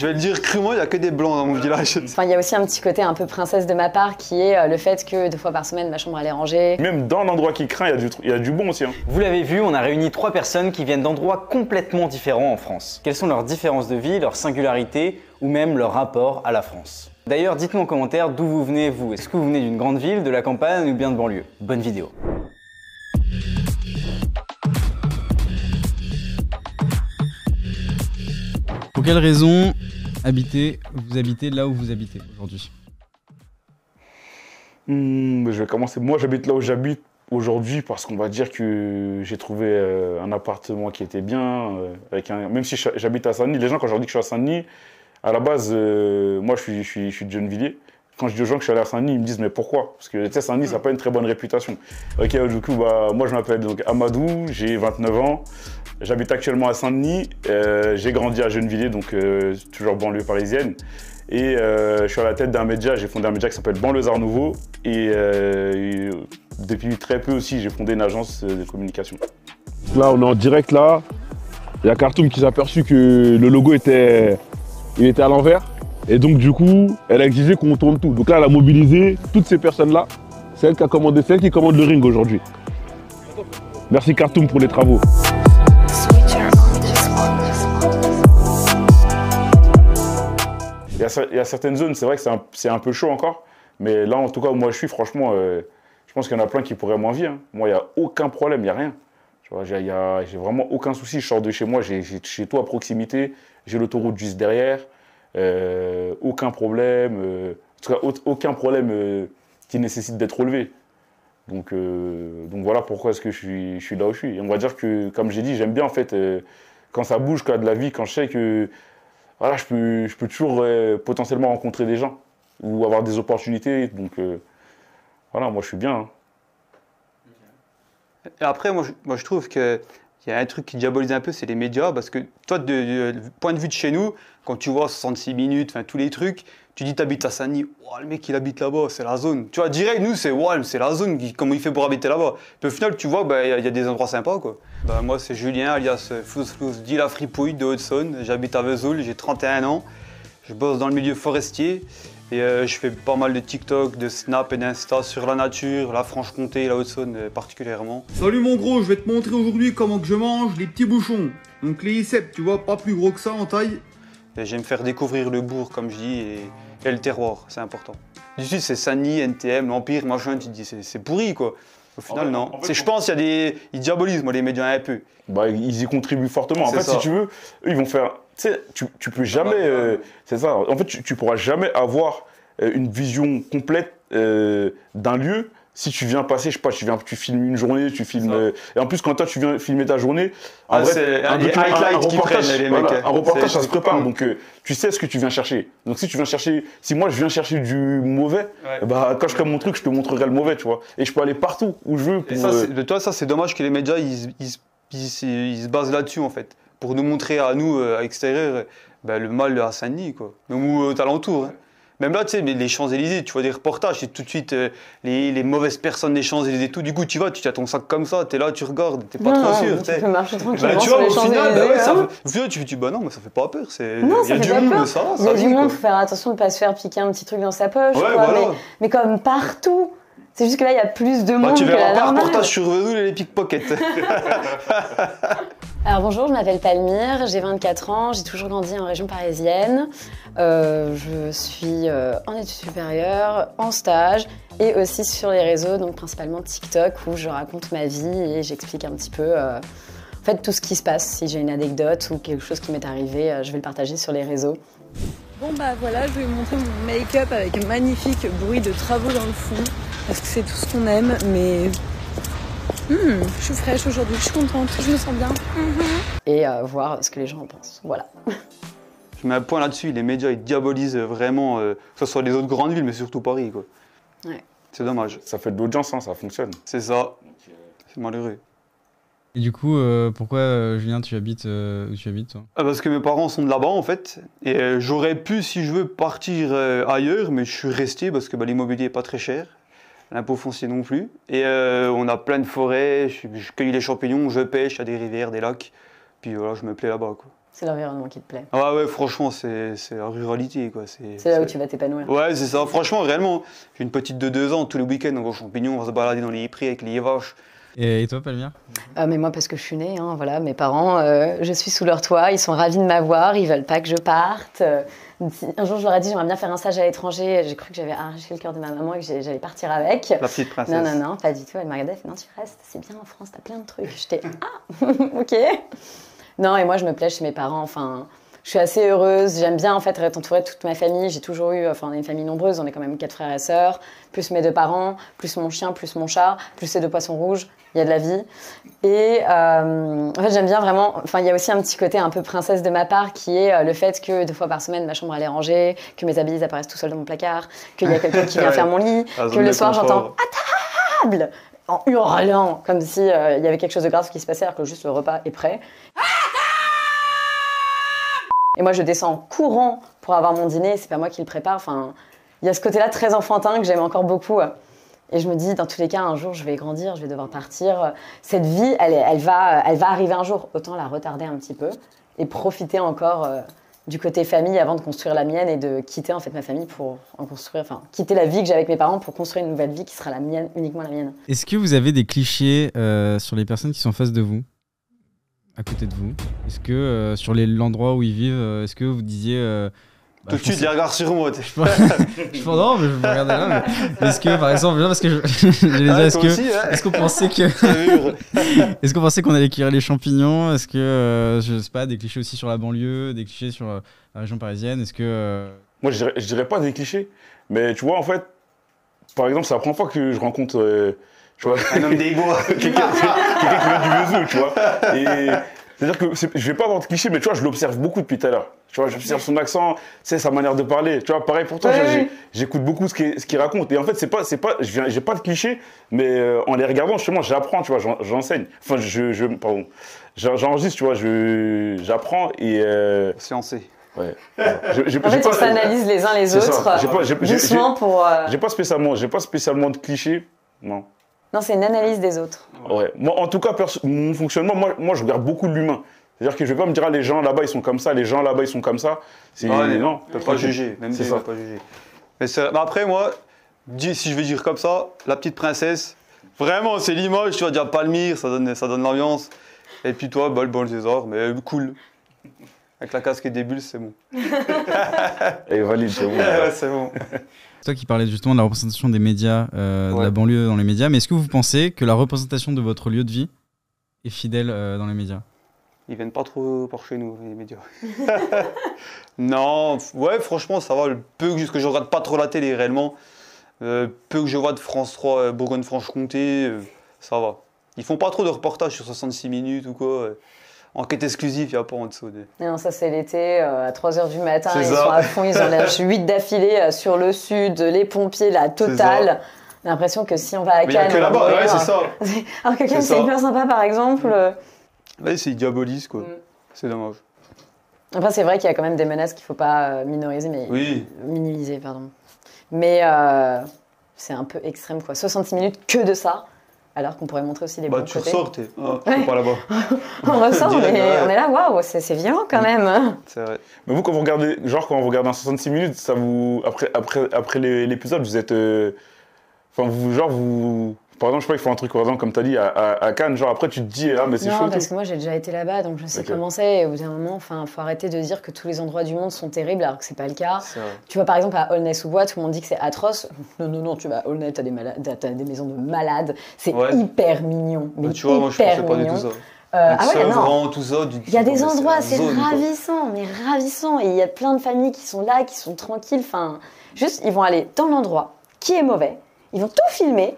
Je vais le dire crûment, il n'y a que des blancs dans mon village. Enfin, il y a aussi un petit côté un peu princesse de ma part qui est euh, le fait que deux fois par semaine ma chambre elle est rangée. Même dans l'endroit qui craint, il y, a du tr- il y a du bon aussi. hein. Vous l'avez vu, on a réuni trois personnes qui viennent d'endroits complètement différents en France. Quelles sont leurs différences de vie, leurs singularités ou même leur rapport à la France? D'ailleurs, dites-nous en commentaire d'où vous venez vous. Est-ce que vous venez d'une grande ville, de la campagne ou bien de banlieue? Bonne vidéo. Quelle raison habiter, vous habitez là où vous habitez aujourd'hui Hmm, je vais commencer. Moi, j'habite là où j'habite aujourd'hui parce qu'on va dire que j'ai trouvé euh, un appartement qui était bien. euh, avec un... Même si j'habite à Saint-Denis, les gens, quand je leur dis que je suis à Saint-Denis, à la base, euh, moi, je suis, je, suis, je de Gennevilliers. Quand je dis aux gens que je suis allé à Saint-Denis, ils me disent Mais pourquoi? Parce que tu Saint-Denis, ça n'a pas une très bonne réputation. Ok, du coup, bah, moi, je m'appelle Amadou, j'ai 29 ans. J'habite actuellement à Saint-Denis. euh, j'ai grandi à Gennevilliers, donc euh, toujours banlieue parisienne. Et euh, je suis à la tête d'un média, j'ai fondé un média qui s'appelle Banlieusard Nouveau. Et, depuis très peu aussi, j'ai fondé une agence de communication. Là, on est en direct là. Il y a Khartoum qui s'est aperçu que le logo était, il était à l'envers. Et donc, du coup, elle a exigé qu'on tourne tout. Donc là, elle a mobilisé toutes ces personnes-là. C'est elle qui a commandé, c'est elle qui commande le ring aujourd'hui. Merci Khartoum pour les travaux. Y y a certaines zones, c'est vrai que c'est un, un peu chaud encore. Mais là, en tout cas, où moi je suis, franchement, euh, je pense qu'il y en a plein qui pourraient m'envier. hein. Moi, il n'y a aucun problème, il n'y a rien. J'ai vraiment aucun souci. Je sors de chez moi, j'ai j'ai tout à proximité. J'ai l'autoroute juste derrière. Euh, aucun problème. euh, en tout cas, au- aucun problème qui nécessite d'être relevé. Donc, donc voilà pourquoi est-ce que je suis, je suis là où je suis. Et on va dire que, comme j'ai dit, j'aime bien en fait quand ça bouge, quand de la vie, quand je sais que voilà, je peux, je peux toujours euh, potentiellement rencontrer des gens ou avoir des opportunités. Donc euh, voilà, moi je suis bien. hein. Et après, moi je, trouve qu'il y a un truc qui diabolise un peu, c'est les médias. Parce que toi, de, point de vue de chez nous, quand tu vois 66 minutes, enfin tous les trucs, tu dis t'habites à Saint-Denis, Ouah, le mec il habite là-bas, c'est la zone. Tu vois, direct, nous c'est ouais, c'est la zone, comment il fait pour habiter là-bas. Puis au final, tu vois, bah, il y, a- il des endroits sympas quoi. Bah, moi c'est Julien, alias Flous Flous, dit de Haute-Saône. J'habite à Vesoul, j'ai 31 ans. Je bosse dans le milieu forestier. Et euh, je fais pas mal de TikTok, de Snap et d'Insta sur la nature, la Franche-Comté et la Haute-Saône euh, particulièrement. Salut mon gros, je vais te montrer aujourd'hui comment que je mange les petits bouchons. Donc les ICEP, tu vois, pas plus gros que ça en taille. Et J'aime faire découvrir le bourg, comme je dis, et, et le terroir, c'est important. Du sud, c'est Sani, NTM, l'Empire, machin, tu te dis, c'est c'est pourri, quoi. Au final, fait- non. en fait, C'est- je pense qu'il y a des... Ils diabolisent, moi, les médias, un peu. Bah, ils y contribuent fortement. En C'est fait, ça. si tu veux, eux, ils vont faire. Tu sais, tu, tu peux jamais. euh, c'est ça. En fait, tu, tu pourras jamais avoir euh, une vision complète euh, d'un lieu si tu viens passer, je sais pas, tu viens, tu filmes une journée, tu filmes. euh, et en plus, quand toi, tu viens filmer ta journée, en Ah, vrai, un, reportage, prennent, voilà, un reportage, ça se prépare. Donc, euh, tu sais ce que tu viens chercher. Donc, si tu viens chercher. Si moi, je viens chercher du mauvais, Ouais. bah, quand je ferai mon truc, je te montrerai le mauvais, tu vois. Et je peux aller partout où je veux. Et Pour, ça, euh, toi, ça, c'est dommage que les médias, ils, ils- ils- ils se basent là-dessus, en fait. Pour nous montrer à nous, euh, à l'extérieur, euh, ben, le mal à Saint-Denis, quoi. Même ou aux alentours. hein. Même là, tu sais, mais les Champs-Élysées, tu vois des reportages, c'est tout de suite euh, les, les mauvaises personnes des Champs-Élysées tout. Du coup, tu vas, tu as ton sac comme ça, t'es là, tu regardes, t'es pas Non, trop sûr, tu tu peux marcher Bah, tranquillement tu sur vois, les au final, bah ouais, ça, hein. final, tu te dis, bah non, mais ça fait pas peur. Il y a fait du monde, peur. ça va, Il y a du monde, faut faire attention de pas se faire piquer un petit truc dans sa poche. Ouais, quoi, voilà. mais, mais comme partout. C'est juste que là, il y a plus de Bah, monde tu que verras la pas un reportage sur Vesoul et les pickpockets. Alors bonjour, je m'appelle Palmyre, j'ai 24 ans, j'ai toujours grandi en région parisienne. Euh, je suis euh, en études supérieures, en stage et aussi sur les réseaux, donc principalement TikTok où je raconte ma vie et j'explique un petit peu euh, tout ce qui se passe. Si j'ai une anecdote ou quelque chose qui m'est arrivé, je vais le partager sur les réseaux. Bon bah voilà, je vais vous montrer mon make-up avec un magnifique bruit de travaux dans le fond. Parce que c'est tout ce qu'on aime, mais... Hmm, je suis fraîche aujourd'hui, je suis contente, je me sens bien. et euh, voir ce que les gens en pensent. Voilà. Je mets un point là-dessus, les médias, ils diabolisent vraiment, euh, que ce soit les autres grandes villes, mais surtout Paris, quoi. Ouais. C'est dommage. Ça fait de l'audience, hein, ça fonctionne. C'est ça. C'est malheureux. Et du coup, euh, pourquoi, euh, Julien, tu habites euh, où tu habites toi? Ah, Parce que mes parents sont de là-bas en fait, et euh, j'aurais pu, si je veux, partir euh, ailleurs, mais je suis resté parce que bah, l'immobilier est pas très cher, l'impôt foncier non plus, et euh, on a plein de forêts, je, je cueille les champignons, je pêche, a des rivières, des lacs, puis voilà, je me plais là-bas quoi. C'est l'environnement qui te plaît. Ah ouais, franchement, c'est c'est la ruralité, quoi. C'est C'est là où tu vas t'épanouir. Ouais, c'est ça. Franchement, réellement, j'ai une petite de deux ans, tous les week-ends, on va aux champignons, on va se balader dans les prés avec les vaches. Et, et toi, Palmire Euh, mais moi, parce que je suis née, hein, voilà, mes parents, euh, je suis sous leur toit, ils sont ravis de m'avoir, ils veulent pas que je parte. Euh, un jour, je leur ai dit, j'aimerais bien faire un stage à l'étranger. J'ai cru que j'avais arraché le cœur de ma maman et que j'allais partir avec. La petite princesse. Non, non, non, pas du tout. Elle m'a regardé, elle fait, non, tu restes, c'est bien en France, t'as plein de trucs. J'étais, ah, ok. Non, et moi, je me plais chez mes parents, enfin. Je suis assez heureuse, j'aime bien en fait être entourée de toute ma famille. J'ai toujours eu, enfin on est une famille nombreuse, on est quand même quatre frères et sœurs, plus mes deux parents, plus mon chien, plus mon chat, plus ces deux poissons rouges. Il y a de la vie. Et euh, en fait j'aime bien vraiment. Enfin il y a aussi un petit côté un peu princesse de ma part qui est euh, le fait que deux fois par semaine ma chambre elle est rangée, que mes habits apparaissent tout seuls dans mon placard, qu'il y a quelqu'un qui vient Ouais. faire mon lit, que le soir j'entends à table en hurlant comme si euh, il y avait quelque chose de grave qui se passait alors que juste le repas est prêt. Et moi, je descends en courant pour avoir mon dîner. C'est pas moi qui le prépare. Enfin, il y a ce côté-là très enfantin que j'aime encore beaucoup. Et je me dis, dans tous les cas, un jour, je vais grandir, je vais devoir partir. Cette vie, elle, va, arriver un jour. Autant la retarder un petit peu et profiter encore euh, du côté famille avant de construire la mienne et de quitter en fait ma famille pour en construire, enfin, quitter la vie que j'ai avec mes parents pour construire une nouvelle vie qui sera la mienne, uniquement la mienne. Est-ce que vous avez des clichés euh, sur les personnes qui sont face de vous À côté de vous? Est-ce que euh, sur l'endroit où ils vivent, est-ce que vous disiez. Bah, Tout de je suite, les regards sur moi. t'es- je pense- non, mais je me regardais là. mais Est-ce que, par exemple, non, parce que je, Ah, est-ce toi que, aussi, ouais. est-ce qu'on pensait que, est-ce qu'on pensait qu'on allait cueillir les champignons? Est-ce que, euh, je sais pas, des clichés aussi sur la banlieue, des clichés sur euh, la région parisienne? Est-ce que, euh, Moi, je dirais, je dirais pas des clichés, mais tu vois, en fait, par exemple, c'est la première fois que je rencontre euh, tu vois, Un homme des bois. quelqu'un qui vient du Vesoul, tu vois. Et c'est-à-dire que je vais pas avoir de clichés, mais tu vois, je l'observe beaucoup depuis tout à l'heure. Tu vois, j'observe son accent, c'est sa manière de parler. Tu vois, pareil pour toi, j'écoute beaucoup ce qu'il raconte. Et en fait, c'est pas, c'est pas, je viens- j'ai pas de clichés, mais euh, en les regardant, justement, j'apprends, tu vois, j'en- j'enseigne. Enfin, je, je, pardon, J'en- j'enregistre, tu vois, je, j'apprends et euh, Sciencé. ouais. Je- En fait, on s'analyse les uns les autres J'ai pas- j'ai- pour. euh, J'ai pas spécialement, j'ai pas spécialement de clichés, non. Non, c'est une analyse des autres. Ouais. Moi, en tout cas, mon fonctionnement, moi, moi, je regarde beaucoup l'humain. C'est-à-dire que je vais pas me dire, ah, les gens là-bas, ils sont comme ça, les gens là-bas, ils sont comme ça. C'est Ah, les- non. On peut pas juger. Même C'est ça. pas juger. Mais c'est- mais après, moi, dis- si je vais dire comme ça, la petite princesse, vraiment, c'est l'image, tu vas dire Palmyre, ça donne, ça donne l'ambiance. Et puis toi, bah, le bon César, mais cool. Avec la casque et des bulles, c'est bon. Et valide, c'est bon. Ouais, c'est bon. Toi qui parlais justement de la représentation des médias, euh, de la banlieue dans les médias, mais est-ce que vous pensez que la représentation de votre lieu de vie est fidèle euh, dans les médias? Ils viennent pas trop par chez nous, les médias. non, ouais, franchement, ça va. Le peu que, que je regarde pas trop la télé réellement, euh, peu que je vois de France 3, euh, Bourgogne-Franche-Comté, ça va. Ils font pas trop de reportages sur 66 minutes ou quoi. Enquête exclusive, il n'y a pas en dessous. des- Non, ça c'est l'été, euh, à 3h du matin, ils ça. sont à fond, ils en lâchent 8 d'affilée euh, sur le sud, les pompiers, la totale. J'ai l'impression que si on va à Mais il Cannes, que là-bas, ouais, c'est ça. Alors que Cannes, C'est hyper sympa par exemple. euh. Ouais, c'est diabolise, quoi. Mm. C'est dommage. Après, c'est vrai qu'il y a quand même des menaces qu'il faut pas euh, minoriser, mais Oui. minimiser, pardon. Mais euh, c'est un peu extrême, quoi. 66 minutes que de ça, alors qu'on pourrait montrer aussi les Bah, bons tu côtés. ressors, t'es. Ah, Ouais. pas là-bas. On ressort, mais ouais. on est là, waouh, c'est c'est violent quand même. hein. C'est vrai. Mais vous, quand vous regardez, genre, quand vous regardez un 66 minutes, ça vous, après, après, après les- l'épisode, vous êtes, euh, enfin, vous, genre, vous, par exemple, je sais pas, ils font un truc, par exemple, comme t'as dit, à, à, à Cannes, genre, après, tu te dis, ah, mais c'est chaud. Non, parce que moi j'ai déjà été là-bas, donc je sais Ok. comment c'est. Et au bout d'un moment, enfin, faut arrêter de dire que tous les endroits du monde sont terribles, alors que c'est pas le cas. Tu vois, par exemple, à Aulnay-sous-Bois, tout le monde dit que c'est atroce. Non, non, non, tu vas à Aulnay, t'as des, malades, t'as des maisons de malades. C'est Ouais. hyper mignon. Mais Bah, tu vois, moi, je pensais pas du tout ça. Euh, ah ouais, non. Sevran, tout ça. du- Il y a des mais endroits, c'est quoi. ravissant, mais ravissant. Et il y a plein de familles qui sont là, qui sont tranquilles. Enfin, juste, ils vont aller dans l'endroit qui est mauvais. Ils vont tout filmer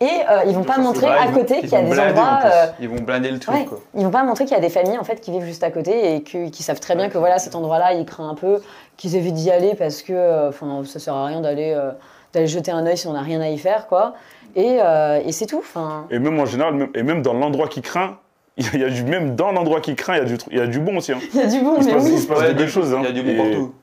et euh, ils vont pas montrer à ils côté ils qu'il y a vont des endroits. euh, Ils vont blinder le truc, Ouais, quoi. ils vont pas montrer qu'il y a des familles en fait qui vivent juste à côté et que- qui savent très bien que voilà cet endroit-là il craint un peu, qu'ils évitent d'y aller parce que euh, enfin ça sert à rien d'aller euh, d'aller jeter un œil si on n'a rien à y faire quoi. Et, euh, et c'est tout. Enfin, Et même en général, même, et même dans l'endroit qui craint, il y a, du, même dans l'endroit qui craint, il y a du, il y a du bon aussi. hein. il y a du bon, Il se mais il se passe Ouais, des belles choses. hein. Il y a du bon Et- partout.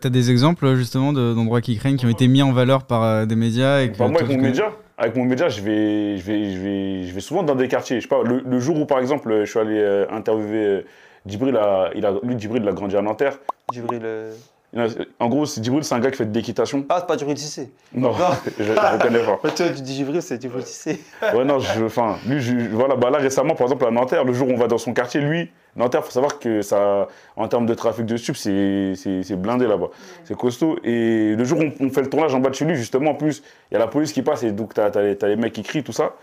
T'as des exemples justement de- d'endroits qui craignent, qui ont été mis en valeur par euh, des médias et que Bah, moi, avec mon média, avec mon média, je vais, je vais, je vais, je vais souvent dans des quartiers. Je sais pas, le, le jour où, par exemple, je suis allé euh, interviewer euh, Djibril, a, il a, lui, Djibril, il a grandi à Nanterre. Djibril. euh, En gros, c'est- Djibril, c'est un gars qui fait de l'équitation. Ah, c'est pas Djibril Cissé. Non, je ne connais pas. Toi, tu dis Djibril, c'est Djibril Cissé. Ouais, non, je, enfin, lui, je- voilà, bah là récemment, par exemple, à Nanterre, le jour où on va dans son quartier, lui, Nanterre, faut savoir que ça, en termes de trafic de stup, c'est blindé là-bas. C'est costaud. Et le jour où on, on fait le tournage en bas de chez lui, justement, en plus, il y a la police qui passe et donc t'as as, les mecs qui crient, tout ça.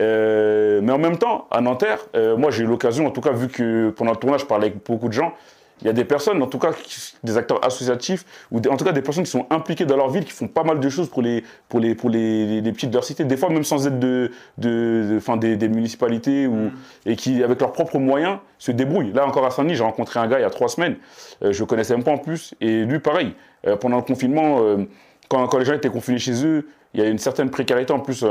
Euh, mais en même temps, à Nanterre, euh, moi j'ai eu l'occasion, en tout cas, vu que pendant le tournage, je parlais avec beaucoup de gens, il y a des personnes, en tout cas, des acteurs associatifs, ou des- en tout cas des personnes qui sont impliquées dans leur ville, qui font pas mal de choses pour les, pour les, pour les, les- les petites de leur cité, des fois même sans aide de, de, de- enfin, des, des municipalités, ou, et qui, avec leurs propres moyens, se débrouillent. Là encore à Saint-Denis, j'ai rencontré un gars il y a trois semaines, euh, je connaissais même pas en plus, et lui pareil, euh, pendant le confinement, euh, quand, quand les gens étaient confinés chez eux, il y a une certaine précarité en plus en,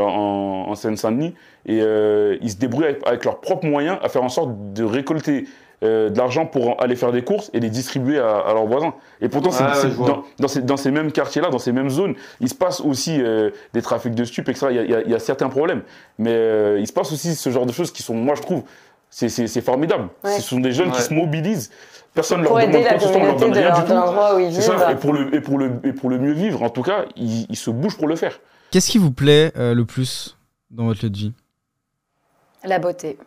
en Seine-Saint-Denis, et euh, ils se débrouillent avec, avec leurs propres moyens à faire en sorte de récolter euh, de l'argent pour aller faire des courses et les distribuer à, à leurs voisins. Et pourtant, c'est- dans, dans ces, dans ces mêmes quartiers-là, dans ces mêmes zones, il se passe aussi euh, des trafics de stupes, etc. Il y a, il y a- il y a certains problèmes. Mais euh, il se passe aussi ce genre de choses qui sont, moi je trouve, c'est- formidable. Ouais. Ce sont des jeunes qui se mobilisent. Personne ne leur Pour demande quoi que ce soit, on leur donne rien leur- du tout. C'est ça, et pour, le, et, pour le, et pour le mieux vivre, en tout cas, ils, ils se bougent pour le faire. Qu'est-ce qui vous plaît euh, le plus dans votre lieu de vie? La beauté.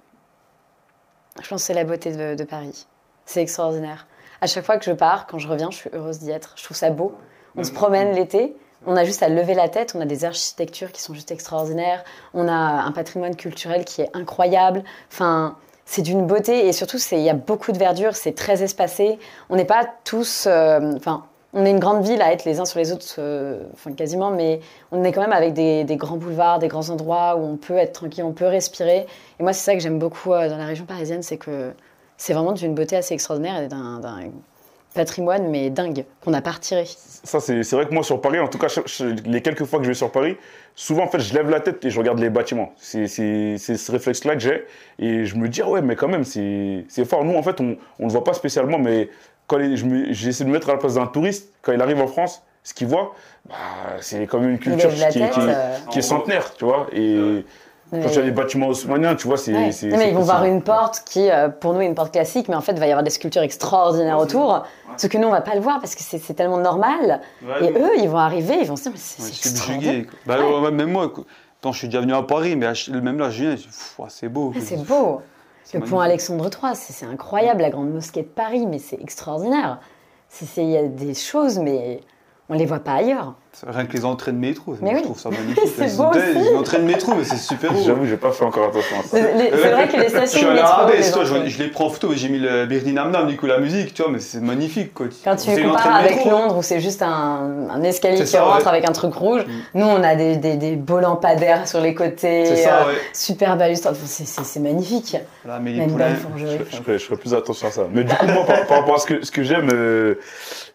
Je pense que c'est la beauté de, Paris. C'est extraordinaire. À chaque fois que je pars, quand je reviens, je suis heureuse d'y être. Je trouve ça beau. On se promène l'été, on a juste à lever la tête, on a des architectures qui sont juste extraordinaires, on a un patrimoine culturel qui est incroyable. Enfin, c'est d'une beauté et surtout, il y a beaucoup de verdure, c'est très espacé. On n'est pas tous. euh, Enfin, on est une grande ville à être les uns sur les autres, euh, quasiment, mais on est quand même avec des, grands boulevards, des grands endroits où on peut être tranquille, on peut respirer. Et moi, c'est ça que j'aime beaucoup euh, dans la région parisienne, c'est que c'est vraiment d'une beauté assez extraordinaire et d'un patrimoine, mais dingue, qu'on n'a pas retiré. Ça, c'est c'est vrai que moi, sur Paris, en tout cas, je- je- les quelques fois que je vais sur Paris, souvent, en fait, je lève la tête et je regarde les bâtiments. C'est c'est- c'est ce réflexe-là que j'ai. Et je me dis, ah ouais, mais quand même, c'est c'est fort. Nous, en fait, on ne le voit pas spécialement, mais quand les- je me- j'essaie de me mettre à la place d'un touriste, quand il arrive en France, ce qu'il voit, bah, c'est quand même une culture qui, tête. qui- euh, qui est centenaire, tu vois. Et quand il y a des bâtiments haussmanniens, tu vois, c'est. Ouais. c'est- Non, mais ils vont voir une porte qui, euh, pour nous, est une porte classique, mais en fait, il va y avoir des sculptures extraordinaires autour. Ce que nous, on va pas le voir parce que c'est tellement normal. Et eux, ils vont arriver, ils vont se dire, mais c'est extraordinaire. Bah, Ouais. ouais, même moi. Attends, je suis déjà venu à Paris, mais même là, je viens, ouais, c'est beau. C'est beau. Le pont. Alexandre III, c'est incroyable, la grande mosquée de Paris, mais c'est extraordinaire. Il y a des choses, mais on les voit pas ailleurs. Rien que les entrées de métro, Mais je oui. trouve ça magnifique. C'est Les- beau aussi. Les entrées de métro, mais c'est super beau. J'avoue, j'ai pas fait encore attention à ça. C'est vrai que les Je stations suis de métro, toi, je, je les prends en photo, mais j'ai mis le Birdie Namnam, du coup, la musique, tu vois, mais c'est magnifique, quoi. Quand tu compares avec métro. Londres où c'est juste un, un escalier qui ça, rentre ouais. Mm. avec un truc rouge, nous on a des, des, des beaux lampadaires sur les côtés, C'est ça, euh, ouais. super balustrades, Enfin, c'est- magnifique. Là, mais les fourgerie. Je, je ferai, je ferai plus attention à ça. Mais du coup, moi, par, rapport à ce que, ce que j'aime euh,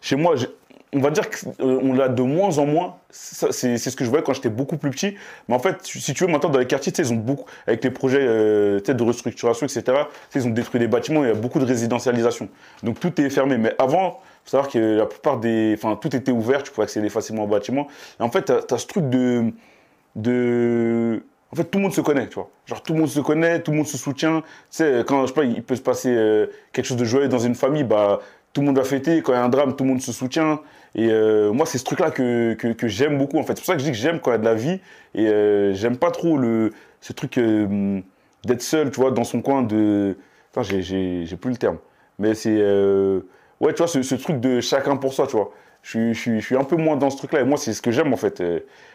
chez moi, j'ai- on va dire qu'on l'a de moins en moins. C'est ce que je voyais quand j'étais beaucoup plus petit. Mais en fait, si tu veux, maintenant, dans les quartiers, ils ont beaucoup, avec les projets euh, de restructuration, etc., ils ont détruit des bâtiments, il y a beaucoup de résidentialisation. Donc tout est fermé. Mais avant, faut savoir que la plupart des. Enfin, tout était ouvert, tu pouvais accéder facilement au bâtiment. Et en fait, tu as, ce truc de. de en fait, tout le monde se connaît, tu vois. Genre, tout le monde se connaît, tout le monde se soutient. Tu sais, quand, je sais pas, il peut se passer euh, quelque chose de joyeux dans une famille, bah, tout le monde va fêter. Quand il y a un drame, tout le monde se soutient. Et euh, moi, c'est ce truc-là que, que, j'aime beaucoup, en fait. C'est pour ça que je dis que j'aime quand il y a de la vie. Et euh, j'aime pas trop le, ce truc euh, d'être seul, tu vois, dans son coin de... Attends, j'ai- plus le terme. Mais c'est... ouais, tu vois, ce, ce truc de chacun pour soi, tu vois. Je je, je suis un peu moins dans ce truc-là. Et moi, c'est ce que j'aime, en fait.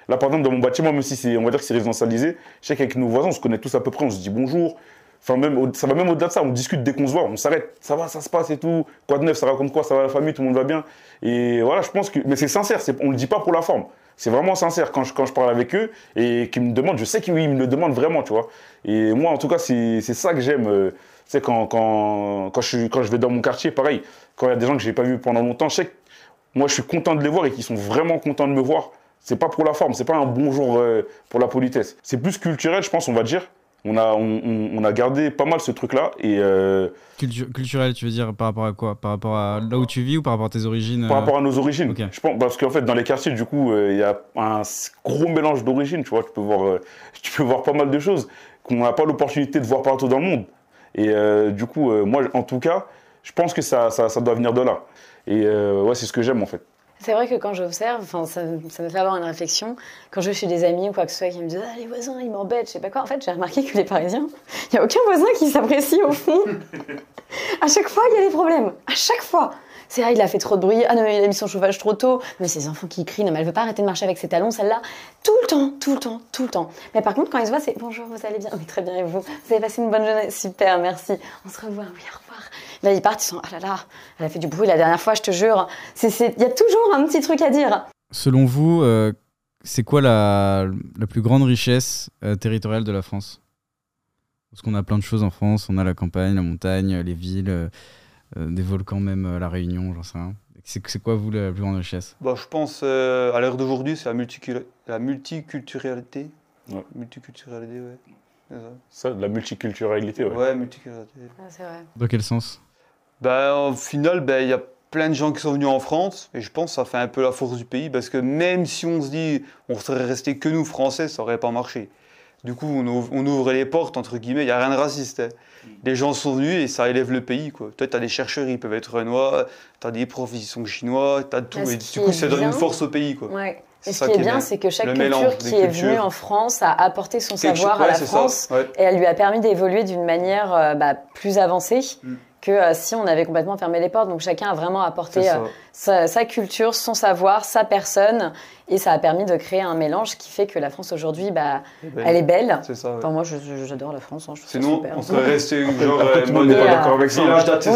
Là, par exemple, dans mon bâtiment, même si on va dire c'est résidentialisé, je sais qu'avec nos voisins, on se connaît tous à peu près, on se dit bonjour. Enfin, même, ça va même au-delà de ça, on discute dès qu'on se voit, on s'arrête, ça va, ça se passe et tout. Quoi de neuf, ça raconte quoi, ça va la famille, tout le monde va bien. Et voilà, je pense que. Mais c'est sincère, c'est, on le dit pas pour la forme. C'est vraiment sincère quand je, quand je parle avec eux et qu'ils me demandent, je sais qu'ils me le demandent vraiment, tu vois. Et moi, en tout cas, c'est, c'est ça que j'aime. euh, Tu sais, quand, quand, quand, je, quand je vais dans mon quartier, pareil, quand il y a des gens que j'ai pas vus pendant longtemps, je sais que moi, je suis content de les voir et qu'ils sont vraiment contents de me voir. C'est pas pour la forme, c'est pas un bonjour euh, pour la politesse. C'est plus culturel, je pense, on va dire. On a, on, a gardé pas mal ce truc-là et euh, Cultu- Culturel, tu veux dire par rapport à quoi? Par rapport à là où tu vis ou par rapport à tes origines par euh, rapport à nos origines. ok. Je pense parce qu'en fait dans les quartiers du coup euh, il y a un gros mélange d'origines. Tu vois, tu peux voir, euh, tu peux voir pas mal de choses qu'on n'a pas l'opportunité de voir partout dans le monde. Et euh, du coup, euh, moi en tout cas, Je pense que ça, ça, ça doit venir de là. Et euh, ouais, c'est ce que j'aime en fait. C'est vrai que quand j'observe, enfin, ça, ça me fait avoir une réflexion. Quand je chez des amis ou quoi que ce soit qui me disent ah, les voisins, ils m'embêtent, je sais pas quoi. En fait, j'ai remarqué que les Parisiens, il n'y a aucun voisin qui s'apprécie au fond. à chaque fois, il y a des problèmes. À chaque fois. C'est ah, il a fait trop de bruit. Ah non, mais il a mis son chauffage trop tôt. Mais ces enfants qui crient, non, mais elle veut pas arrêter de marcher avec ses talons, celle-là. Tout le temps, tout le temps, tout le temps. Mais par contre, quand ils se voient, c'est bonjour, vous allez bien Oui, très bien, et vous? Vous avez passé une bonne journée Super, merci. On se revoit, oui, au revoir. Là, ils partent, ils sont ah là là, elle a fait du bruit la dernière fois, je te jure. C'est- c'est- Il y a toujours un petit truc à dire. Selon vous, euh, c'est quoi la, la plus grande richesse euh, territoriale de la France? Parce qu'on a plein de choses en France, on a la campagne, la montagne, les villes, euh, des volcans même, euh, la Réunion, j'en sais rien. C'est quoi, vous, la plus grande richesse? Bah, je pense, euh, à l'heure d'aujourd'hui, c'est la, multicul- la multiculturalité. Ouais. Multiculturalité, ouais. C'est ça. Ça, de la multiculturalité, ouais. Ouais, multiculturalité. Ah, c'est vrai. Dans quel sens? Bah, au final, ben, il y a plein de gens qui sont venus en France, et je pense que ça fait un peu la force du pays, parce que même si on se dit on serait resté que nous, Français, ça aurait pas marché. Du coup, on ouvre, on ouvre les portes, entre guillemets, il n'y a rien de raciste. hein. Les gens sont venus et ça élève le pays. Quoi. Toi, tu as des chercheurs, ils peuvent être renois, tu as des profs, ils sont chinois, tu as tout. Et du coup, ça donne une force au pays. Quoi. Ouais. Et ce qui est bien, c'est que chaque culture qui est venue en France a apporté son savoir chose- à la France ouais. et elle lui a permis d'évoluer d'une manière euh, bah, plus avancée Mm. Que euh, si on avait complètement fermé les portes. Donc chacun a vraiment apporté euh, sa, sa culture, son savoir, sa personne et ça a permis de créer un mélange qui fait que la France aujourd'hui, bah, Ben, elle est belle. C'est ça. ouais. Enfin, moi, j'adore la France. hein, je Sinon, super. on serait resté genre euh, mode n'est pas Et, d'accord avec ça. d'Aste-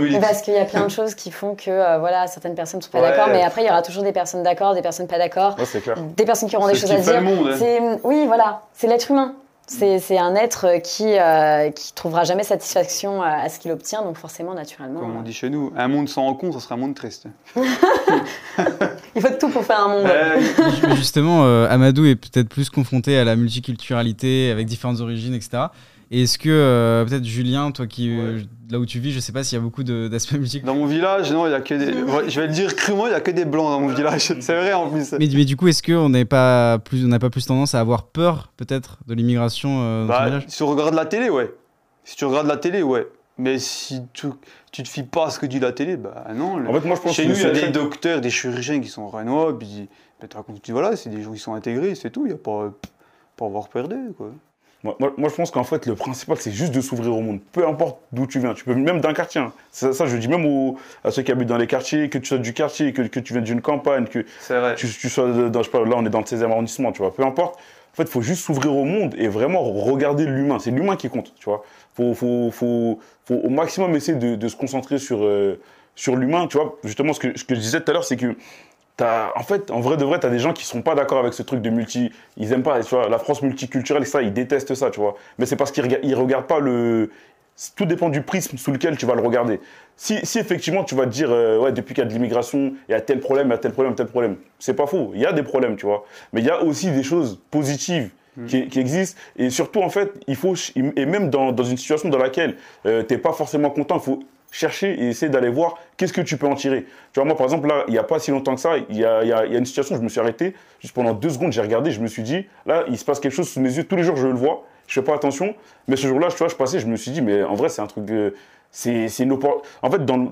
Oui. Parce qu'il y a plein de choses qui font que euh, voilà, certaines personnes ne sont pas Ouais. d'accord, mais après, il y aura toujours des personnes d'accord, des personnes pas d'accord, Ouais, c'est clair. des personnes qui auront des choses à dire. le monde. hein. C'est oui, voilà, c'est l'être humain. C'est c'est un être qui euh, qui trouvera jamais satisfaction à, à ce qu'il obtient, donc forcément, naturellement, Comme on euh, dit chez nous, un monde sans rencontre, ça serait un monde triste. il faut tout pour faire un monde. Euh, Justement, euh, Amadou est peut-être plus confronté à la multiculturalité avec différentes origines, etc. Et est-ce que euh, peut-être Julien, toi qui euh, là où tu vis, je sais pas s'il y a beaucoup d'aspects multiculturels. Dans mon village, non, il y a que des. Je vais le dire crûment, il y a que des blancs dans mon village. C'est vrai en plus. Mais, mais du coup, est-ce qu'on n'est pas plus, on n'a pas plus tendance à avoir peur peut-être de l'immigration euh, dans ton Bah, village? si tu regardes la télé, ouais. Si tu regardes la télé, ouais. Mais si tu, tu te fies pas à ce que dit la télé, bah non. le- En fait, moi, je pense Chez nous, il y a des docteurs, des chirurgiens qui sont renois, puis bah, tu racontes, voilà, c'est des gens qui sont intégrés, c'est tout, il n'y a pas, pas à avoir perdé, quoi. Moi, moi- moi, je pense qu'en fait, le principal, c'est juste de s'ouvrir au monde. Peu importe d'où tu viens. Tu peux même d'un quartier. hein. Ça, ça, je dis même aux- à ceux qui habitent dans les quartiers, que tu sois du quartier, que, que tu viennes d'une campagne, que vrai. tu, tu sois dans, je sais pas, là, on est dans le 16e arrondissement, tu vois. Peu importe. En fait, il faut juste s'ouvrir au monde et vraiment regarder l'humain. C'est l'humain qui compte, tu vois. Faut, faut, faut, faut au maximum essayer de, de se concentrer sur, euh, sur l'humain, tu vois. Justement, ce que, ce que je disais tout à l'heure, c'est que T'as- en fait, en vrai de vrai, tu as des gens qui sont pas d'accord avec ce truc de multi. Ils aiment pas, tu vois, la France multiculturelle, ça, ils détestent ça, tu vois. Mais c'est parce qu'ils ils regardent pas le. Tout dépend du prisme sous lequel tu vas le regarder. Si, si effectivement tu vas te dire, euh, ouais, depuis qu'il y a de l'immigration, il y a tel problème, il y a tel problème, tel problème, c'est pas faux. Il y a des problèmes, tu vois. Mais il y a aussi des choses positives qui, qui existent. Et surtout, en fait, il faut. Et même dans, dans une situation dans laquelle euh, t'es pas forcément content, il faut chercher et essayer d'aller voir qu'est-ce que tu peux en tirer. Tu vois, moi, par exemple, là, il n'y a pas si longtemps que ça, il y a, il y a- il y a une situation, je me suis arrêté, juste pendant deux secondes, j'ai regardé, je me suis dit, là, il se passe quelque chose sous mes yeux, tous les jours, je le vois, je fais pas attention, mais ce jour-là, tu vois, je passais, je me suis dit, mais en vrai, c'est un truc, euh, c'est une oppor- En fait, dans le-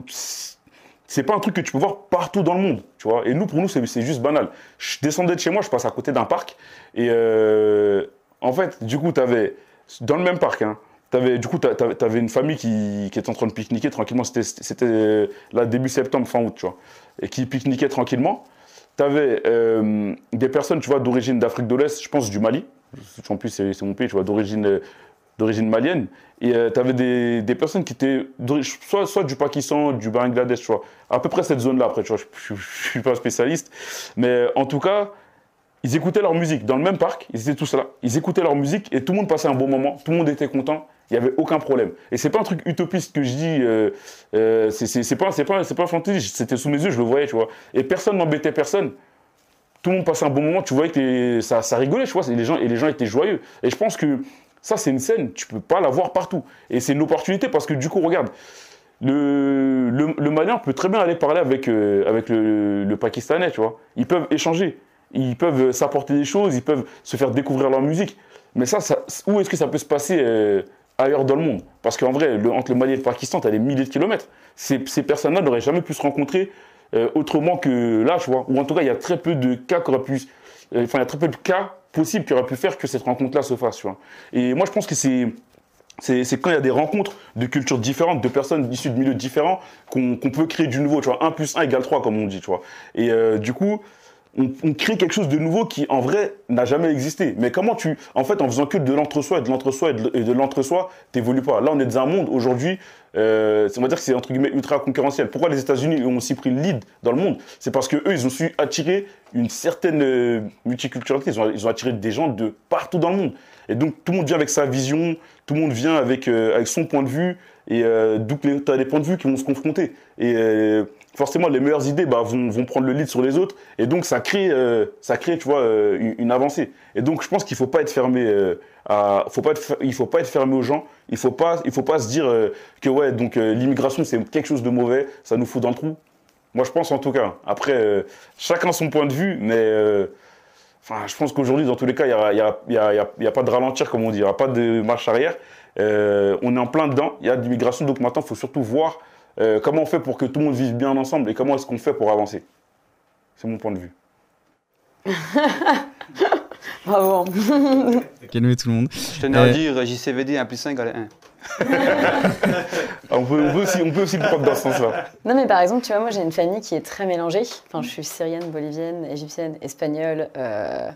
c'est pas un truc que tu peux voir partout dans le monde, tu vois. Et nous, pour nous, c'est c'est juste banal. Je descendais de chez moi, je passe à côté d'un parc, et euh, en fait, du coup, tu avais, dans le même parc, hein, T'avais, du coup, t'avais, t'avais une famille qui, qui était en train de pique-niquer tranquillement. C'était, euh, là, début septembre, fin août, tu vois. Et qui pique-niquait tranquillement. T'avais euh, des personnes, tu vois, d'origine d'Afrique de l'Est, je pense du Mali. En plus, c'est, mon pays, tu vois, d'origine, euh, d'origine malienne. Et euh, t'avais des, des personnes qui étaient soit, soit du Pakistan, du Bangladesh, tu vois. À peu près cette zone-là, après, tu vois. Je, je suis pas spécialiste. Mais en tout cas, ils écoutaient leur musique dans le même parc, ils étaient tous là. Ils écoutaient leur musique et tout le monde passait un bon moment, tout le monde était content, il n'y avait aucun problème. Et c'est pas un truc utopiste que je dis, euh, euh, c'est- pas, pas, pas fantaisie, c'était sous mes yeux, je le voyais, tu vois. Et personne n'embêtait personne. Tout le monde passait un bon moment, tu voyais que ça, ça rigolait, tu vois, et les, gens, et les gens étaient joyeux. Et je pense que ça, c'est une scène, tu peux pas la voir partout. Et c'est une opportunité parce que du coup, regarde, le, le, le Malien peut très bien aller parler avec, euh, avec le, le Pakistanais, tu vois. Ils peuvent échanger, ils peuvent s'apporter des choses, ils peuvent se faire découvrir leur musique. Mais ça, ça où est-ce que ça peut se passer euh, ailleurs dans le monde. Parce qu'en vrai, le- entre le Mali et le Pakistan, tu as des milliers de kilomètres. Ces, ces personnes-là n'auraient jamais pu se rencontrer euh, autrement que là, tu vois. Ou en tout cas, il y a très peu de cas qui auraient pu. euh, Enfin, il y a très peu de cas possibles qui auraient pu faire que cette rencontre-là se fasse, tu vois. Et moi, je pense que c'est. C'est quand il y a des rencontres de cultures différentes, de personnes issues de milieux différents, qu'on qu'on peut créer du nouveau, tu vois. 1 plus 1 égale 3, comme on dit, tu vois. Et euh, du coup, on, crée quelque chose de nouveau qui, en vrai, n'a jamais existé. Mais comment tu. En fait, en faisant que de l'entre-soi et de l'entre-soi et de, l'entre-soi, t'évolues pas? Là, on est dans un monde, aujourd'hui, euh, on va dire que c'est entre guillemets ultra concurrentiel. Pourquoi les États-Unis ont aussi pris le lead dans le monde? C'est parce que eux, ils ont su attirer une certaine euh, multiculturalité. Ils ont, attiré des gens de partout dans le monde. Et donc, tout le monde vient avec sa vision, tout le monde vient avec, euh, avec son point de vue. Et donc, tu as des points de vue qui vont se confronter. Et euh, forcément, les meilleures idées bah, vont, prendre le lead sur les autres. Et donc, ça crée, euh, ça crée tu vois, euh, une, avancée. Et donc, je pense qu'il faut pas être fermé euh, à, faut pas être, il faut pas être fermé aux gens. Il faut, pas- il faut pas se dire que ouais, donc l'immigration, c'est quelque chose de mauvais, ça nous fout dans le trou. Moi, je pense en tout cas. Après, chacun son point de vue, mais je pense qu'aujourd'hui, dans tous les cas, il y a, y a- y a- y pas de ralentir, comme on dit. Il n'y a pas de marche arrière. On est en plein dedans. Il y a de l'immigration, donc maintenant, il faut surtout voir euh, comment on fait pour que tout le monde vive bien ensemble et comment est-ce qu'on fait pour avancer? C'est mon point de vue. Bravo. Calmez tout le monde. Je tenais à Euh, dire JCVD 1 plus 5 égale 1. Ah, on, peut, on, peut aussi, on peut aussi le prendre dans ce sens-là. Non, mais par exemple, tu vois, moi j'ai une famille qui est très mélangée. Enfin, je suis syrienne, bolivienne, égyptienne, espagnole. Euh...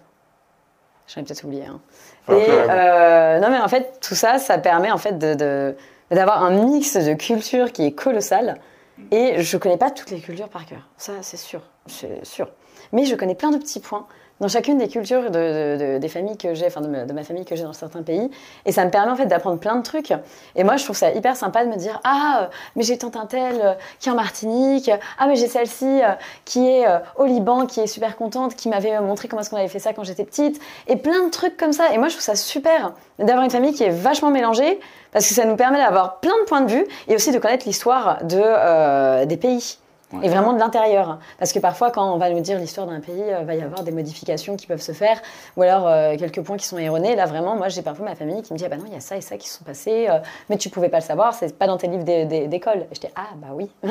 J'en ai peut-être oublié. Hein. Enfin, Et euh, non, mais en fait, tout ça, ça permet en fait de, de- d'avoir un mix de cultures qui est colossal. Et je connais pas toutes les cultures par cœur. Ça, c'est sûr, c'est sûr. Mais je connais plein de petits points dans chacune des cultures de, de- de- des familles que j'ai, enfin de, ma- famille que j'ai dans certains pays. Et ça me permet en fait d'apprendre plein de trucs. Et moi, je trouve ça hyper sympa de me dire Ah, mais j'ai tante un tel euh, qui est en Martinique. Ah, mais j'ai celle-ci euh, qui est euh, au Liban, qui est super contente, qui m'avait montré comment est-ce qu'on avait fait ça quand j'étais petite. Et plein de trucs comme ça. Et moi, je trouve ça super d'avoir une famille qui est vachement mélangée parce que ça nous permet d'avoir plein de points de vue et aussi de connaître l'histoire de, des pays. Et vraiment de l'intérieur. Parce que parfois, quand on va nous dire l'histoire d'un pays, il va y avoir des modifications qui peuvent se faire, ou alors euh, quelques points qui sont erronés. Là, vraiment, moi, j'ai parfois ma famille qui me dit Ah bah non, il y a ça et ça qui se sont passés, euh, mais tu pouvais pas le savoir, c'est pas dans tes livres d'é- d'é- d'école. Et j'étais Ah bah oui.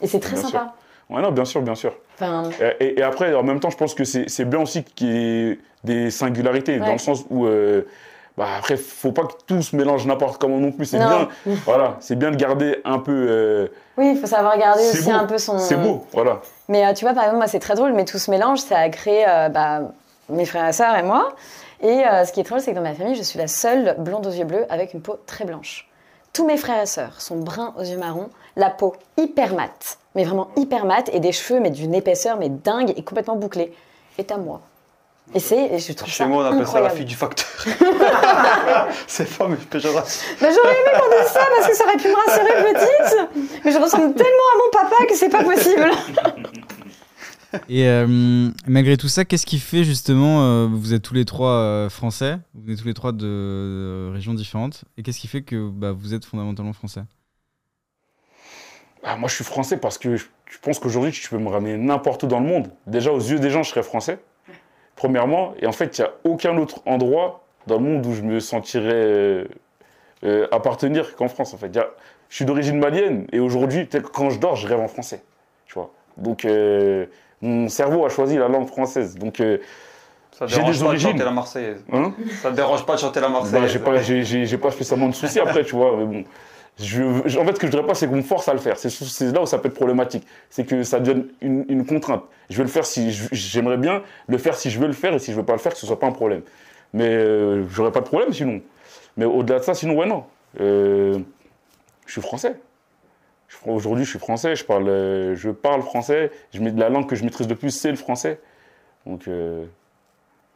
et c'est très Bien sympa. Ouais, non, bien sûr, bien sûr. Enfin, Et, après, en même temps, je pense que c'est bien aussi qu'il y ait des singularités, dans le sens où, euh, bah, après, faut pas que tout se mélange n'importe comment non plus. C'est bien, voilà, c'est bien de garder un peu. euh, oui, il faut savoir garder aussi beau, un peu son. C'est beau, voilà. Mais euh, tu vois, par exemple, moi, c'est très drôle, mais tout ce mélange, ça a créé euh, bah, mes frères et sœurs et moi. Et ce qui est drôle, c'est que dans ma famille, je suis la seule blonde aux yeux bleus avec une peau très blanche. Tous mes frères et sœurs sont bruns aux yeux marrons, la peau hyper mate, mais vraiment hyper mate, et des cheveux, mais d'une épaisseur, mais dingue, et complètement bouclés. Et à moi. Et c'est, je trouve Chez ça moi, on appelle incroyable. ça la fille du facteur. c'est pas mais péjoratif. Bah, j'aurais aimé qu'on dise ça parce que ça aurait pu me rassurer petite, mais je ressemble tellement à mon papa que c'est pas possible. Et euh, malgré tout ça, qu'est-ce qui fait justement, euh, vous êtes tous les trois euh, français, vous venez tous les trois de, de régions différentes, et qu'est-ce qui fait que bah, vous êtes fondamentalement français? Ah, moi, je suis français parce que je pense qu'aujourd'hui, tu peux me ramener n'importe où dans le monde. Déjà, aux yeux des gens, je serais français, premièrement. Et en fait, il n'y a aucun autre endroit dans le monde où je me sentirais euh, euh, appartenir qu'en France, en fait. A- je suis d'origine malienne et aujourd'hui, quand je dors, je rêve en français. Tu vois. Donc, euh, mon cerveau a choisi la langue française. Donc, J'ai dérange des pas de origines. chanter la Marseillaise. hein? Ça te dérange pas de chanter la bah, Marseillaise. j'ai pas, j'ai, j'ai- j'ai pas spécialement de soucis après, tu vois, mais bon. En fait, ce que je voudrais pas, c'est qu'on me force à le faire. C'est, là où ça peut être problématique. C'est que ça devienne une, contrainte. Je vais le faire si j'aimerais bien le faire si je veux le faire et si je veux pas le faire, que ce soit pas un problème. Mais euh, j'aurais pas de problème sinon. Mais au-delà de ça, sinon, ouais, non. Euh, je suis français. Aujourd'hui, je suis français. Je parle, euh, je parle français. Je mets la langue que je maîtrise le plus, c'est le français. Donc, euh,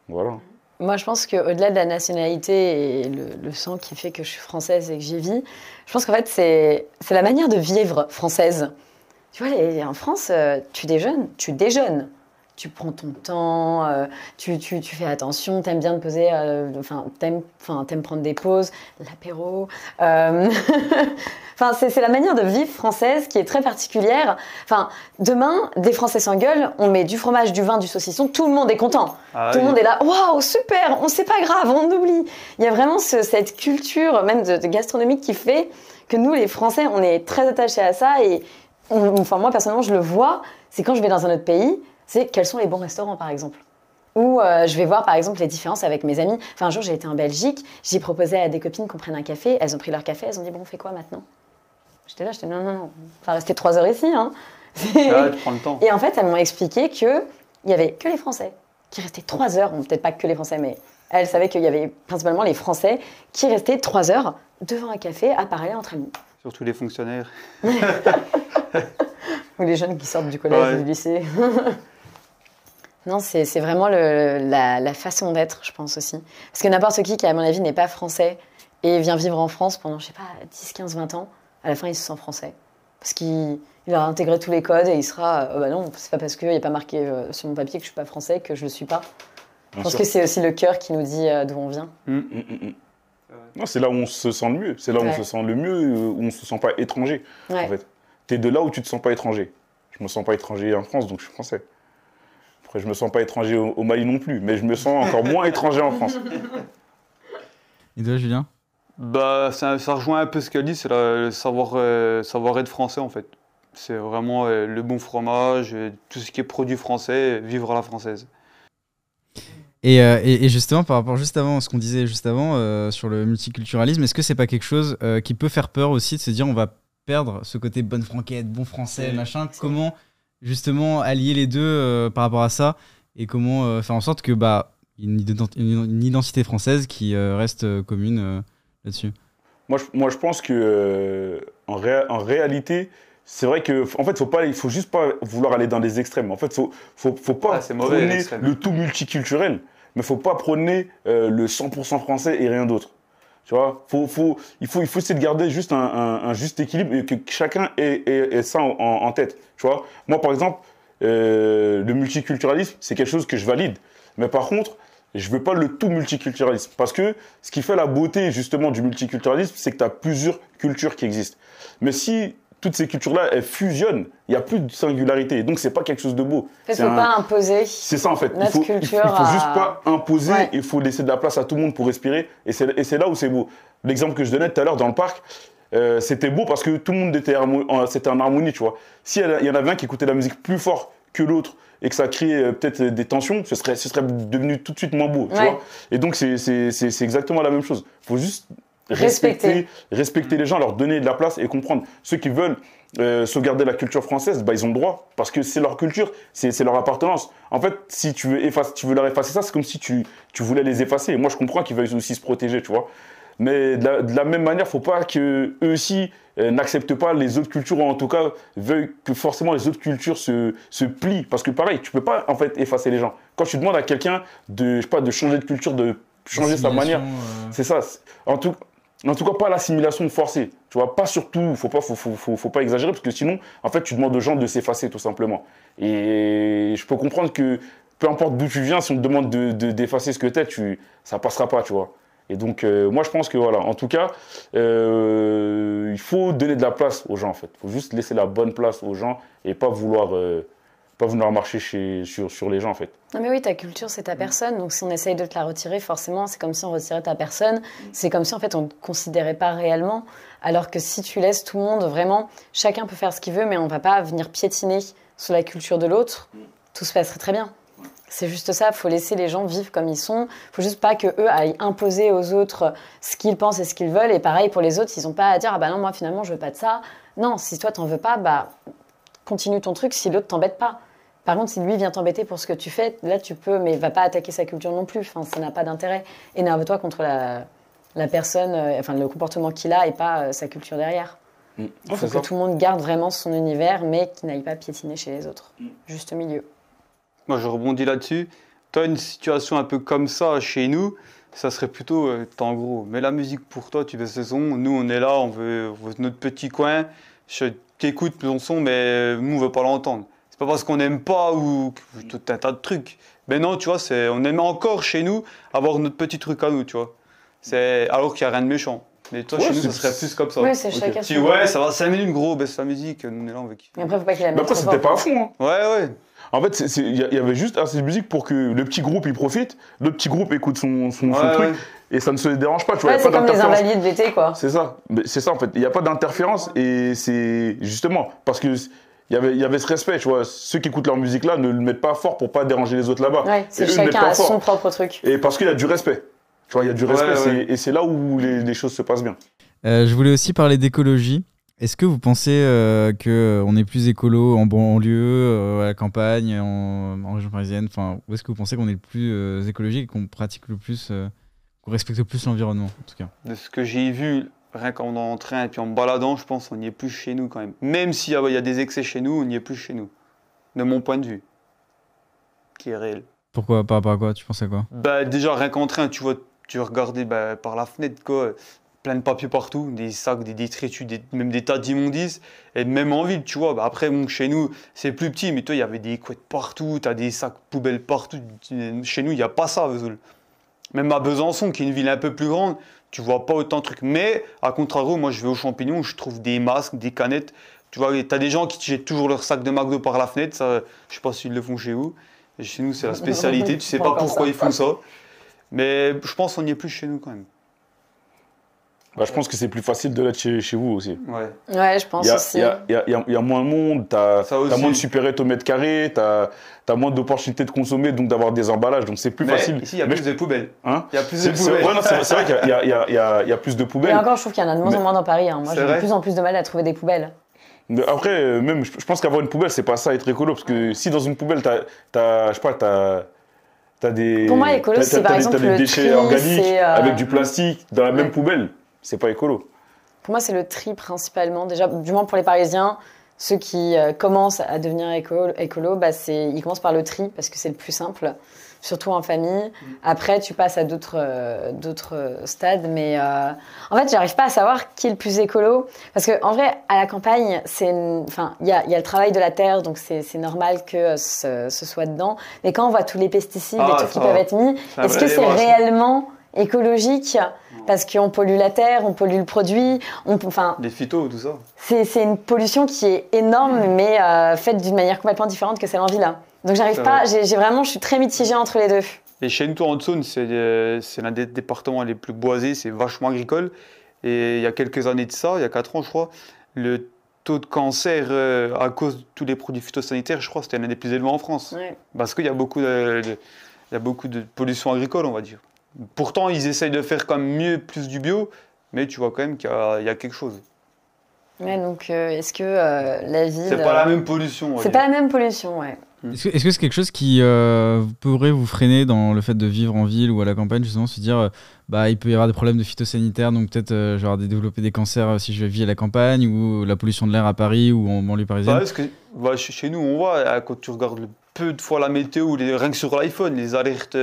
voilà. Moi, je pense qu'au-delà de la nationalité et le, sang qui fait que je suis française et que j'y vis, je pense qu'en fait, c'est la manière de vivre française. Tu vois, en France, euh, tu déjeunes, tu déjeunes. Tu prends ton temps, euh, tu, tu, tu fais attention, t'aimes bien te poser, euh, enfin, t'aimes, enfin, t'aimes prendre des pauses, l'apéro. euh, Enfin, c'est c'est la manière de vivre française qui est très particulière. Enfin, demain, des Français s'engueulent, on met du fromage, du vin, du saucisson, tout le monde est content. Ah Tout le oui. monde est là, waouh, super, on sait pas grave, on oublie. Il y a vraiment ce- cette culture, même de, de gastronomique, qui fait que nous, les Français, on est très attachés à ça. Et on- enfin, moi, personnellement, je le vois, c'est quand je vais dans un autre pays, c'est quels sont les bons restaurants, par exemple. Ou euh, je vais voir, par exemple, les différences avec mes amis. Enfin, un jour, j'ai été en Belgique, j'ai proposé à des copines qu'on prenne un café, elles ont pris leur café, elles ont dit, bon, on fait quoi maintenant? J'étais là, j'étais non, non, non, on va rester trois heures ici. Hein. Ah, prends le temps. Et en fait, elles m'ont expliqué qu'il y avait que les Français qui restaient trois heures, bon, peut-être pas que les Français, mais elles savaient qu'il y avait principalement les Français qui restaient trois heures devant un café à parler entre amis. Surtout les fonctionnaires. Ou les jeunes qui sortent du collège Ouais. ou du lycée. non, c'est vraiment le- la, la façon d'être, je pense aussi. Parce que n'importe qui qui, à mon avis, n'est pas français et vient vivre en France pendant, je sais pas, 10, 15, 20 ans, à la fin, il se sent français. Parce qu'il il aura intégré tous les codes et il sera. euh, bah non, c'est pas parce qu'il n'y a pas marqué euh, sur mon papier que je suis pas français que je le suis pas. Je pense sûr. que c'est aussi le cœur qui nous dit euh, d'où on vient. Mm, mm, mm. Non, c'est là où on se sent le mieux. C'est là où Ouais. on se sent le mieux, où on se sent pas étranger. Ouais. En fait, t'es de là où tu te sens pas étranger. Je me sens pas étranger en France, donc je suis français. Après, je me sens pas étranger au, au Mali non plus, mais je me sens encore moins étranger en France. Et toi, Julien Bah, ça, ça rejoint un peu ce qu'elle dit, c'est le savoir, euh, savoir être français en fait. C'est vraiment euh, le bon fromage, euh, tout ce qui est produit français, vivre à la française. Et, euh, et- et justement, par rapport juste avant, ce qu'on disait juste avant euh, sur le multiculturalisme, est-ce que c'est pas quelque chose euh, qui peut faire peur aussi de se dire on va perdre ce côté bonne franquette, bon français, machin? Comment justement allier les deux euh, par rapport à ça et comment euh, faire en sorte que bah une, ident- une- identité française qui euh, reste euh, commune euh, là-dessus Moi, je, moi, je pense que euh, en, ré- en réalité, c'est vrai que en fait, faut pas, il faut juste pas vouloir aller dans les extrêmes. En fait, faut, faut, faut pas Ah, mauvais, prôner le tout multiculturel, mais faut pas prôner euh, le 100% français et rien d'autre. Tu vois, faut, faut, essayer de garder juste un, juste équilibre et que chacun ait, ait- ça en, en tête. Tu vois, moi, par exemple, euh, le multiculturalisme, c'est quelque chose que je valide. Mais par contre, je veux pas le tout multiculturalisme. Parce que ce qui fait la beauté, justement, du multiculturalisme, c'est que tu as plusieurs cultures qui existent. Mais si toutes ces cultures-là, elles fusionnent, il n'y a plus de singularité. Donc, c'est pas quelque chose de beau. Fait, C'est faut un- pas imposer. c'est ça en fait. Il Notre faut, il faut, il faut à- juste pas imposer, Ouais. il faut laisser de la place à tout le monde pour respirer. Et c'est là où c'est beau. L'exemple que je donnais tout à l'heure dans le parc, euh, c'était beau parce que tout le monde était, c'était en harmonie, tu vois. Si il y en avait un qui écoutait la musique plus fort que l'autre et que ça créait euh, peut-être des tensions, ce serait, ce serait devenu tout de suite moins beau, tu vois. Et donc c'est- c'est c'est- c'est exactement la même chose. Il faut juste Respecter. respecter, respecter les gens, leur donner de la place et comprendre. Ceux qui veulent euh, sauvegarder la culture française, bah, ils ont le droit, parce que c'est leur culture, c'est leur appartenance. En fait, si tu veux, effacer, tu veux leur effacer ça, c'est comme si tu, tu voulais les effacer. Et moi, je comprends qu'ils veuillent aussi se protéger, tu vois. Mais de la, de la même manière, faut pas que eux aussi euh, n'acceptent pas les autres cultures, ou en tout cas veuillent que forcément les autres cultures se, se plient. Parce que pareil, tu peux pas en fait effacer les gens. Quand tu demandes à quelqu'un de, je sais pas, de changer de culture, de changer sa manière, euh, c'est ça. En tout, en tout cas, pas l'assimilation forcée. Tu vois, pas surtout, faut pas, faut, faut, faut, pas exagérer parce que sinon, en fait, tu demandes aux gens de s'effacer tout simplement. Et je peux comprendre que peu importe d'où tu viens, si on te demande de, de- d'effacer ce que t'es, tu, ça passera pas, tu vois. Et donc, euh, moi, je pense que voilà, en tout cas, euh, il faut donner de la place aux gens, en fait. Il faut juste laisser la bonne place aux gens et pas vouloir, euh, pas vouloir marcher chez, sur, sur les gens, en fait. Non mais oui, ta culture, c'est ta personne. Donc si on essaye de te la retirer, forcément, c'est comme si on retirait ta personne. C'est comme si en fait on ne te considérait pas réellement. Alors que si tu laisses tout le monde, vraiment, chacun peut faire ce qu'il veut, mais on va pas venir piétiner sur la culture de l'autre. Tout se passerait très bien. C'est juste ça, faut laisser les gens vivre comme ils sont. faut juste pas que eux aillent imposer aux autres ce qu'ils pensent et ce qu'ils veulent. Et pareil pour les autres, ils ont pas à dire ah bah non moi finalement je veux pas de ça. Non, si toi t'en veux pas, bah continue ton truc si l'autre t'embête pas. Par contre, si lui vient t'embêter pour ce que tu fais, là tu peux, mais va pas attaquer sa culture non plus. Enfin, ça n'a pas d'intérêt. Énerve-toi contre la, la personne, euh, enfin le comportement qu'il a et pas euh, sa culture derrière. Mm. Il faut que ça. tout le monde garde vraiment son univers, mais qu'il n'aille pas piétiner chez les autres. Mm. Juste au milieu. Moi, je rebondis là-dessus. Toi, une situation un peu comme ça chez nous, ça serait plutôt, euh, t'es en gros, mets la musique pour toi, tu veux ce son. Nous, on est là, on veut, on veut notre petit coin. Je t'écoute ton son, mais euh, nous, on veut pas l'entendre. Pas parce qu'on n'aime pas ou tout un tas de trucs. Mais non, tu vois, c'est, on aime encore chez nous avoir notre petit truc à nous, tu vois. C'est, alors qu'il n'y a rien de méchant. Mais toi, Ouais, chez nous, ça serait plus comme ça. Ouais, c'est Ok. chacun Tu son- ouais, ça va 5 minutes, gros, baisse la musique, on est là, on veut. Mais après, faut pas qu'il la Mais mette après, c'était pas à fond. hein. Ouais, ouais. En fait, il y, y avait juste assez de musique pour que le petit groupe il profite, le petit groupe écoute son, son, son Ouais, truc ouais. et ça ne se dérange pas. Tu vois, Ouais, y c'est comme les invalides d'été, quoi. C'est ça. Mais C'est ça en fait. Il n'y a pas d'interférence et c'est justement parce que y avait, il y avait ce respect, tu vois. Ceux qui écoutent leur musique là ne le mettent pas fort pour pas déranger les autres là-bas. Ouais, c'est chacun a son propre truc. Et parce qu'il y a du respect. Tu vois, il y a du respect ouais. et c'est là où les, les choses se passent bien. Euh, je voulais aussi parler d'écologie. Est-ce que vous pensez euh, que on est plus écolo en banlieue, euh, à la campagne, en, en région parisienne? Enfin, où est-ce que vous pensez qu'on est le plus euh, écologique et qu'on pratique le plus, euh, qu'on respecte le plus l'environnement, en tout cas? De ce que j'ai vu, rien qu'en en train et puis en baladant, je pense qu'on n'y est plus chez nous quand même. Même s'il y, a- il y a des excès chez nous, on n'y est plus chez nous. De mon point de vue. Qui est réel. Pourquoi Par rapport à quoi Tu penses à quoi? Bah, déjà, rien qu'en train, tu vois, tu regardais bah, par la fenêtre, quoi, plein de papier partout, des sacs, des détritus, des- même des tas d'immondices, et même en ville, tu vois. Bah, après, bon, chez nous, c'est plus petit, mais toi, il y avait des couettes partout, tu as des sacs poubelles partout. Chez nous, il n'y a pas ça, Vesoul. Même à Besançon, qui est une ville un peu plus grande, tu vois pas autant de trucs. Mais, à contrario, moi, je vais aux champignons, je trouve des masques, des canettes. Tu vois, tu as des gens qui jettent toujours leur sac de McDo par la fenêtre, ça, je sais pas s'ils le font chez vous. Chez nous, c'est la spécialité, tu sais Pas pourquoi ils font ça. Mais je pense qu'on n'y est plus chez nous quand même. Bah, je pense que c'est plus facile de l'être chez, chez vous aussi. Ouais. Ouais, je pense Il y a, aussi. il y a- il y a- il y a- il y a moins de monde, tu as, aussi. moins de supérettes au mètre carré, tu as, moins d'opportunités de consommer, donc d'avoir des emballages, donc c'est plus Mais facile. ici, il y a plus de poubelles. Hein Il y a plus de poubelles. c'est- vrai qu'il y a- il y, a- il y a- il y a- il y a plus de Et poubelles. encore, je trouve qu'il y en a de moins Mais- en moins dans Paris. hein. Moi, j'ai de plus en plus de mal à trouver des poubelles. Mais après, même, je je pense qu'avoir une poubelle, c'est pas ça être écolo, parce que si dans une poubelle, tu as, je sais pas, t'as as des. Pour moi, écolo, t'as- c'est t'as par exemple t'as des le déchets organiques euh, avec du plastique dans la même poubelle. C'est pas écolo. Pour moi, c'est le tri principalement. Déjà, du moins pour les Parisiens, ceux qui euh, commencent à devenir écolo, écolo bah, c'est- ils commencent par le tri parce que c'est le plus simple, surtout en famille. Après, tu passes à d'autres euh, d'autres euh, stades, mais euh, en fait, j'arrive pas à savoir qui est le plus écolo parce que en vrai, à la campagne, c'est, une- enfin, il y a, il y a le travail de la terre, donc c'est c'est normal que euh, ce, ce soit dedans. Mais quand on voit tous les pesticides Ah, et tout qui peuvent être mis, est-ce que c'est réellement écologique parce qu'on pollue la terre, on pollue le produit, on, enfin, Les phytos, tout ça. c'est c'est une pollution qui est énorme, mais euh, faite d'une manière complètement différente que celle en ville. hein. Donc j'arrive pas, vrai. j'ai j'ai vraiment, je suis très mitigée entre les deux. Et chez nous, en Saône, c'est euh, c'est l'un des départements les plus boisés, c'est vachement agricole. Et il y a quelques années de ça, il y a 4 ans, je crois, le taux de cancer euh, à cause de tous les produits phytosanitaires, je crois, c'était l'un des plus élevés en France. Ouais. Parce qu'il y a beaucoup de, de- il y a beaucoup de pollution agricole, on va dire. Pourtant, ils essayent de faire quand même mieux, plus du bio, mais tu vois quand même qu'il y, a- il y a quelque chose. Ouais, donc euh, est-ce que euh, la ville. C'est pas la euh, même pollution. C'est pas la même pollution, ouais. Est-ce que c'est quelque chose qui euh, pourrait vous freiner dans le fait de vivre en ville ou à la campagne, justement, se dire, euh, bah, il peut y avoir des problèmes de phytosanitaire, donc peut-être euh, genre de développer des cancers euh, si je vis à la campagne, ou la pollution de l'air à Paris ou en banlieue Bah, parisienne parce que bah, chez nous, on voit, quand tu regardes peu de fois la météo, les, rien que sur l'iPhone, les alertes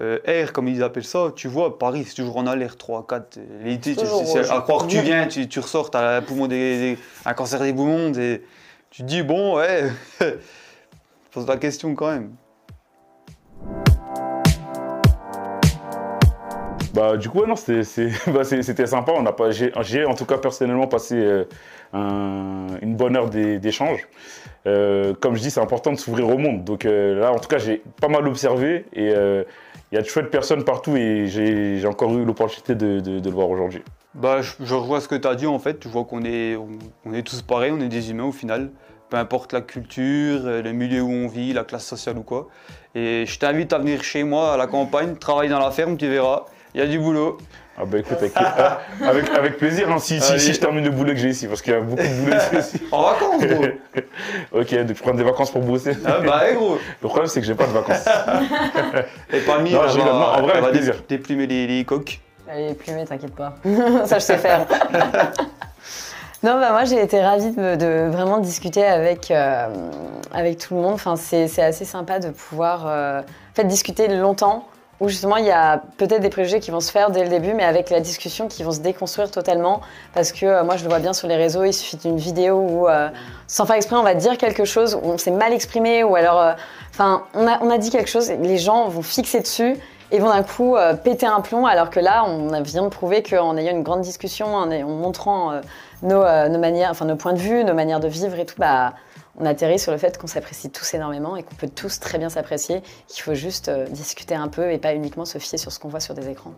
euh, euh, air, comme ils appellent ça, tu vois, Paris, c'est toujours en alerte 3, 4. L'été, tu- Toujours c'est- c'est- rouge. à croire que tu viens, tu, tu ressors, tu as un, poumon des, des- un cancer des poumons, et tu te dis, bon, ouais, pose la question quand même. Bah, du coup, ouais, non, c'était c'est- bah, c'est- c'était sympa. On a pas, j'ai, j'ai, en tout cas personnellement passé euh, un- une bonne heure d'é- d'échange. Euh, comme je dis, c'est important de s'ouvrir au monde. Donc euh, là, en tout cas, j'ai pas mal observé et euh, il y a de chouettes personnes partout et j'ai encore eu l'opportunité de, le voir aujourd'hui. Bah, je, je ce que tu as dit en fait. Je vois qu'on est, on est tous pareils, on est des humains au final. Peu importe la culture, euh, le milieu où on vit, la classe sociale ou quoi. Et je t'invite à venir chez moi à la campagne, travailler dans la ferme, tu verras. Il y a du boulot. Ah bah écoute, avec, ah, avec, avec plaisir hein, si, si, Allez. si je termine le boulot que j'ai ici, parce qu'il y a beaucoup de boulot ici. En vacances, gros. ok, donc je prends des vacances pour bosser. ah bah, ouais, gros. Le problème, c'est que j'ai pas de vacances. Et parmi, Non, elle j'ai- va, non, en vrai, elle va avec plaisir. dé- déplumer les, les coques. Allez, plumer, t'inquiète pas. ça, je sais faire. non, bah moi, j'ai été ravie de, de vraiment discuter avec, euh, avec tout le monde. Enfin, c'est c'est assez sympa de pouvoir euh, en fait, discuter longtemps où justement il y a peut-être des préjugés qui vont se faire dès le début, mais avec la discussion qui vont se déconstruire totalement. Parce que euh, moi je le vois bien sur les réseaux, il suffit d'une vidéo où, euh, sans faire exprès, on va dire quelque chose, où on s'est mal exprimé, ou alors, euh, enfin, on, a, on a dit quelque chose, et les gens vont fixer dessus. Et vont d'un coup péter un plomb, alors que là, on vient de prouver qu'en ayant une grande discussion, en, montrant nos, nos manières, enfin nos points de vue, nos manières de vivre et tout, bah, on atterrit sur le fait qu'on s'apprécie tous énormément et qu'on peut tous très bien s'apprécier, qu'il faut juste euh, discuter un peu et pas uniquement se fier sur ce qu'on voit sur des écrans.